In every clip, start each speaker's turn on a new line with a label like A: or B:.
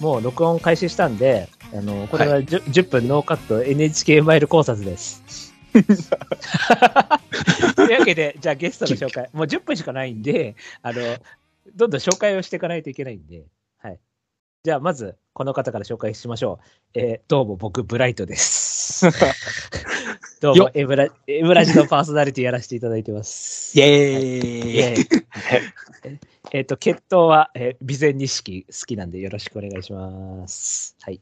A: もう録音開始したんで、あの、これは 10,、10分ノーカット NHK マイル考察です。というわけで、じゃあゲストの紹介、もう10分しかないんで、あの、どんどん紹介をしていかないといけないんで、はい。じゃあ、まず、この方から紹介しましょう。えーどうも僕、ブライトです。どうも
B: よ、
A: エブラ、エブラジのパーソナリティやらせていただいてます。
B: イェ
A: イ
B: ーイ
A: ェーイ えっと、血統は、えー、備前錦好きなんでよろしくお願いします。はい。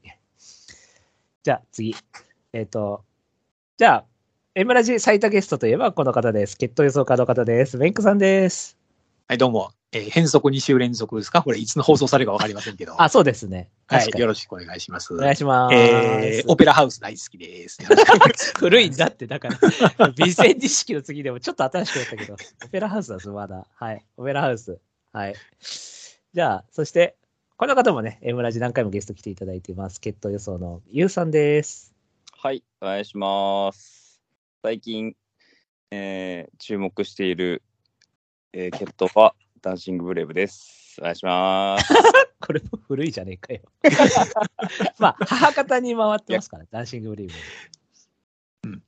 A: じゃあ次。えっ、と、じゃあ、エムラジ最多ゲストといえばこの方です。血統予想家の方です。メンクさんです。
B: はい、どうも。えー変則2週連続ですか？これ、いつの放送されるかわかりませんけど。
A: あ、そうですね。
B: はい。よろしくお願いします。
A: お願いします。
B: えーオペラハウス大好きです。
A: 古いんだって、だから、備前錦の次でもちょっと新しくなったけど、オペラハウスだぞ、まだ。はい。オペラハウス。はい。じゃあ、そして、この方もね、エムラジ何回もゲスト来ていただいています。血統予想のゆうさんです。
C: はい、お願いします。最近、えー注目している、えー、ケットはダンシングブレイブです。お願いします。
A: これも古いじゃねえかよ。まあ、母方に回ってますから、ダンシングブリーブ。
B: うん。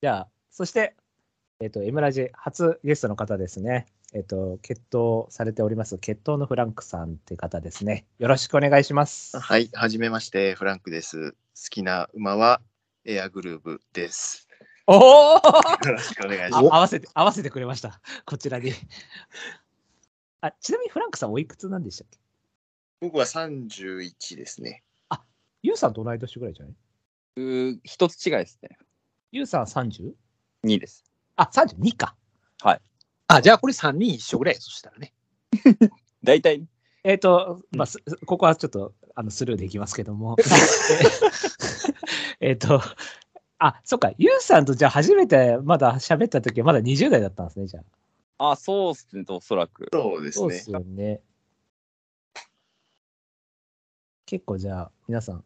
A: じゃあ、そして、えっ、と、エムラジ初ゲストの方ですね。えっ、と、決闘されております、決闘のフランクさんって方ですね。よろしくお願いします。
D: はい、はじめまして、フランクです。好きな馬はエアグルーブです。
A: おお
D: よろしくお願いしま
A: あ合わせて、合わせてくれました。こちらに。あ、ちなみにフランクさんおいくつなんでしたっけ？
D: す。僕は31ですね。
A: ユウさんと同い年ぐらいじゃない？う
C: ー一つ違いですね。
A: ユウさん 30?
C: 2です。
A: あ、32か。
B: あ、じゃあこれ3人一緒ぐらい、そしたらね。
C: 大体、
A: えっ、と、まあ、すここはちょっとあのスルーできますけども。えっと、あ、そっか、ユウさんとじゃあ初めてまだ喋った時はまだ20代だったんですね、じゃあ。
C: あ、そうっすね、おそらく。
D: そうですね
A: そうで。すよね。結構じゃあ、皆さん、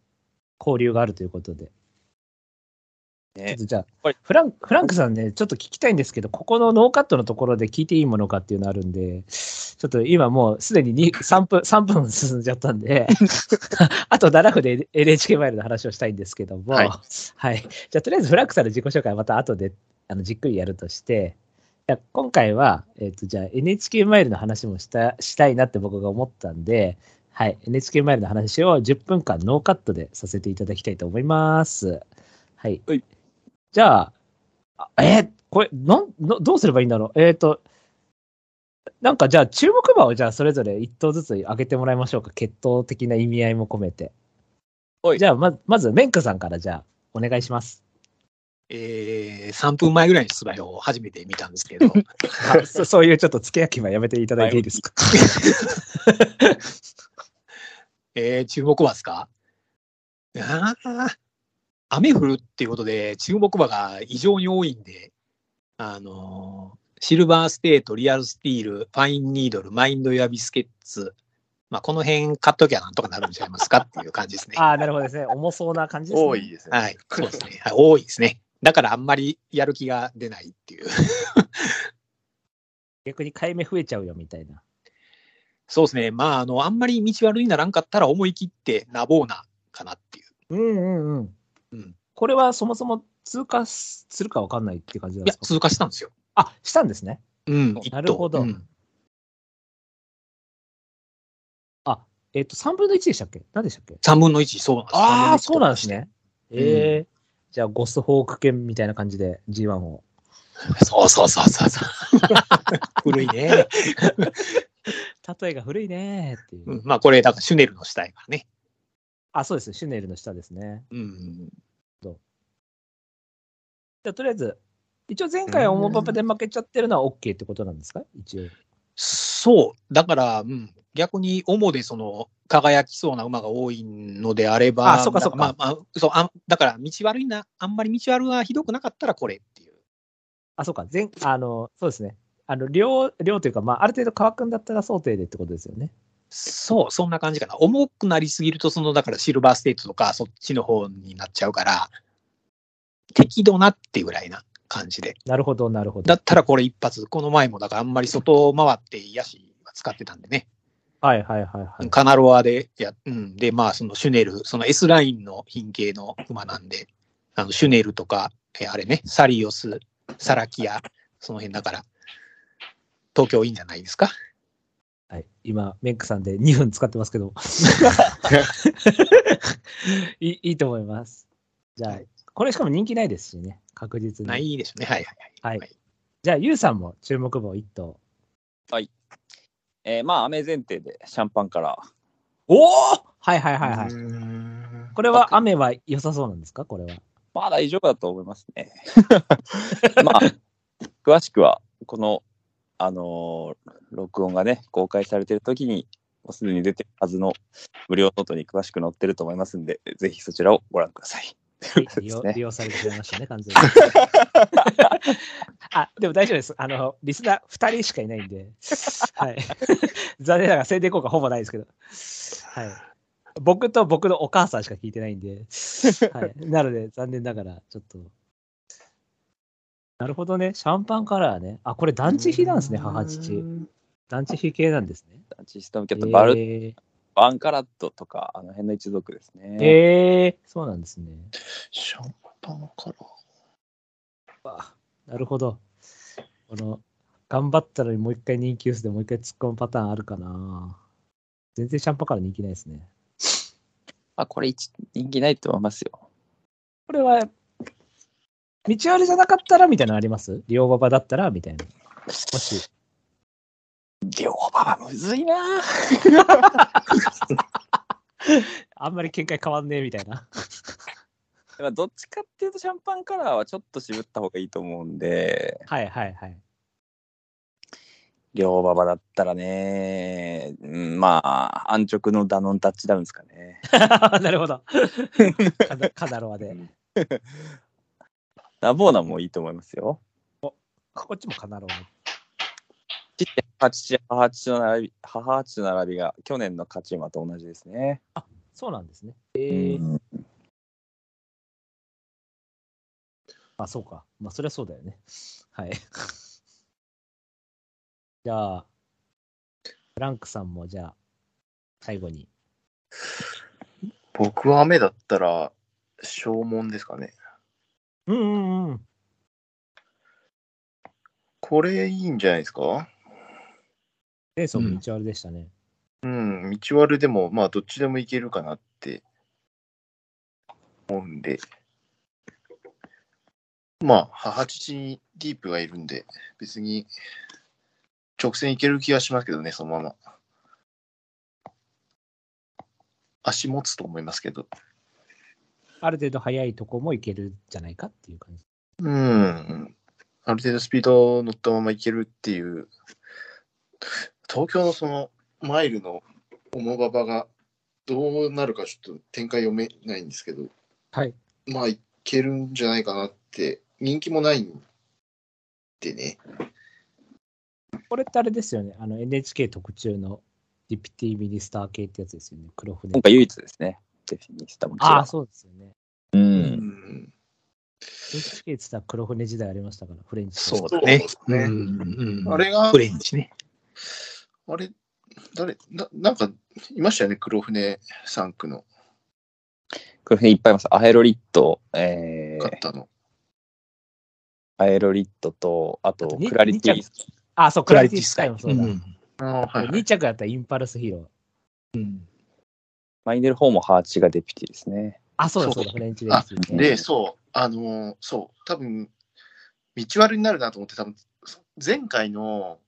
A: 交流があるということで。ちょっ
C: ね
A: と、じゃあ
C: はい、
A: フランフランクさんね、ちょっと聞きたいんですけど、ここのノーカットのところで聞いていいものかっていうのあるんで、ちょっと今もうすでにに3 分、3分進んじゃったんで、あと7分で NHK マイルの話をしたいんですけども、
D: はい
A: はい。じゃあ、とりあえずフランクさんの自己紹介はまた後であのじっくりやるとして、今回は、えっ、と、じゃあ NHK マイルの話もした、したいなって僕が思ったんで、はい。NHK マイルの話を10分間ノーカットでさせていただきたいと思います。はい。
C: はい
A: じゃあ、あえーこれ、なん、のどうすればいいんだろう？えっ、と、なんかじゃあ注目馬をじゃあそれぞれ一頭ずつ上げてもらいましょうか。血統的な意味合いも込めて。
C: はい
A: じゃあまず、まず、メンクさんからじゃあ、お願いします。
B: えー、3分前ぐらいに出馬表を初めて見たんですけど、
A: あそそういうちょっと付け焼き刃やめていただいていいですか？
B: えー、注目馬ですか？あー雨降るっていうことで、注目馬が異常に多いんで、あのーシルバーステート、リアルスティール、ファインニードル、マインドユアビスケッツ、まあ、この辺買っときゃなんとかなるんちゃいますかっていう感じですね。
A: ああ、なるほどですね。重そうな感じですね。
D: 多いですね。
B: はい、そうですね。はい、多いですね。だからあんまりやる気が出ないっていう。
A: 逆に買い目増えちゃうよみたいな。
B: そうですね。まあ、あの、あんまり道悪にならんかったら思い切ってナボーナかなっていう。
A: うんうんうん。
B: うん
A: これはそもそも通過するかわかんないって感じなん
B: いや、
A: ですか？
B: 通過したんですよ。
A: あ、したんですね。
B: うん、
A: なるほど
B: うん
A: えっ、と、3分の1でしたっけ？何でしたっけ
B: ？3分の1、そうなんです。
A: ああ、そうなん
B: ん
A: ですね。ええじゃあ、ゴスホーク犬みたいな感じで G1 を。
B: そうそうそうそうそう。古いね。
A: 例えが古いねーっていう。
B: うん、まあ、これ、だからシュネルの下やからね。
A: あ、そうです。シュネルの下ですね。
B: うん。
A: じゃあ、とりあえず、一応前回はオモパパで負けちゃってるのは OK ってことなんですか？一応。
B: そう。だから、うん、逆に主でその、輝きそうな馬が多いのであれば、
A: あそうかそうか
B: まあまあ、そうあだから、道悪いな、あんまり道悪がひどくなかったらこれっていう。
A: あ、そうか。前、あの、そうですね。あの、量、量というか、まあ、ある程度乾くんだったら想定でってことですよね。
B: そう、そんな感じかな。重くなりすぎると、その、だからシルバーステートとか、そっちの方になっちゃうから、適度なっていうぐらいな感じで。
A: なるほど、なるほど。
B: だったらこれ一発、この前もだからあんまり外回って癒しは使ってたんでね。
A: はいはいはいはい。
B: カナロアでや、うん。で、まあ、そのシュネル、その S ラインの品系の馬なんで、あの、シュネルとか、えあれね、サリオス、サラキア、その辺だから、東京いいんじゃないですか？
A: はい、今、メックさんで2分使ってますけど。いいいいと思います。じゃあ、これしかも人気ないですしね、確実に。
B: ないですね。はいはいはい。
A: はい。じゃあ、ユウさんも注目馬を1頭。
C: えーまあ、雨前提でシャンパンカラー。
A: おおはいはいはいはい。これは雨は良さそうなんですか？これは。
C: まあ大丈夫だと思いますね。まあ、詳しくは、この、あのー録音がね、公開されてる時に、もうすでに出てるはずの無料ノートに詳しく載ってると思いますんで、ぜひそちらをご覧ください。
A: 利用 利用されてしまいましたね、完全に。あ、でも大丈夫です。あの、リスナー2人しかいないんで、はい。残念ながら宣伝効果ほぼないですけど、はい。僕と僕のお母さんしか聞いてないんで、はい。なので、残念ながら、ちょっと。なるほどね。シャンパンカラーね。あ、これダンチヒなんですね、母父。団地比系なんですね。
C: システムキャット、バル、
A: え
C: バンカラットとか、あの辺の一族です
A: ー、
C: ね。
A: えー、そうなんですね。
D: シャンパンカラー。
A: あなるほど。この、頑張ったのにもう一回人気薄でもう一回突っ込むパターンあるかな。全然シャンパンから人気ないですね。
C: まあ、これ一人気ないと思いますよ。
A: これは、道割りじゃなかったらみたいなのあります？両馬場だったらみたいな。もし。
C: 両馬はむずいな
A: あんまり見解変わんねえみたいな。
C: まあどっちかっていうと、シャンパンカラーはちょっと渋った方がいいと思うんで、
A: はいはいはい。
C: 両馬場だったらね、うん、まあ、安直のダノンタッチダウンですかね。
A: なるほど。カナカナロアで。
C: ラボーナもいいと思いますよ。
A: こっちもカナロア。
C: 父、母父、母父の並び、母父の並びが去年の勝ち馬と同じですね。
A: そうなんですね。えー、
C: うん
A: あ、そうか。まあ、そりゃそうだよね。はい。じゃあ、フランクさんも、じゃあ、最後に。
D: 僕は雨だったら、正門ですかね。
A: うんうんうん。
D: これいいんじゃないですか？
A: レーソンも道悪でしたね。
D: うん、道悪でも、まあ、どっちでもいけるかなって思うんで、まあ、母父にディープがいるんで、別に直線いける気がしますけどね、そのまま。足持つと思いますけど。
A: ある程度速いとこもいけるんじゃないかっていう感じ。
D: うん。ある程度スピード乗ったままいけるっていう、東京のそのマイルの重馬場がどうなるかちょっと展開読めないんですけど、
A: はい。
D: まあいけるんじゃないかなって、人気もないんでね。
A: これってあれですよね。あの NHK 特注のディプティミニスター系ってやつですよね。黒船
C: 今。回唯一ですね。デフィニスタもちろん
A: ああ、そうですよね。
C: う。
D: うんん。
A: NHK って言ったら黒船時代ありましたから、フレンチ。
B: そうだね。
D: そうですね
B: うんうん
D: あれが
B: フ、レンチね。
D: あれ、誰な、なんかいましたよね、黒船3区の
C: これいっぱいいます。アエロリット、えー、
D: 方の。
C: アエロリットと、あとクラリティ
A: 二着あ、そう、クラリティスカイもそうだ。
B: ん
D: ああ、はい、はい
A: 2。着だったらインパルスヒーロー。
B: うん
C: マイネル方もハーチがデピティですね。
A: あ、そうだ
D: そ
A: そううだ、フレンチレース、ね。
D: で、そう、あのーそう、多分道悪になるなと思って、多分前回の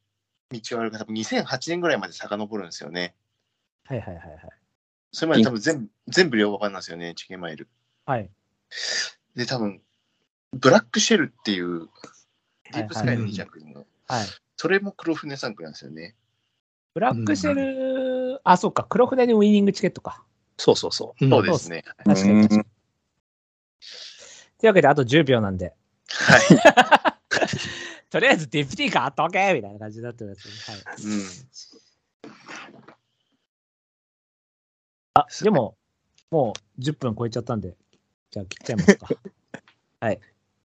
D: 道悪が多分2008年ぐらいまで遡るんですよね。
A: はいはいはいはい。
D: それまで多分全部全部両馬場なんですよね、チキンマイル。
A: はい。
D: で、多分ブラックシェルっていうディープスカイの2着の、
A: はい。
D: それも黒船3区なんですよね。
A: ブラックシェル、あ、そうか、黒船にウィニングチケットか。
B: そうそうそう。
D: そうですね。
A: 確かに確かに。
C: うん
A: というわけで、あと10秒なんで、
D: はい。
A: とりあえずディプティ買っとけみたいな感じになってます、ね。はい。
D: うん。
A: あ、でも、もう10分超えちゃったんで、じゃあ切っちゃいますか。はい。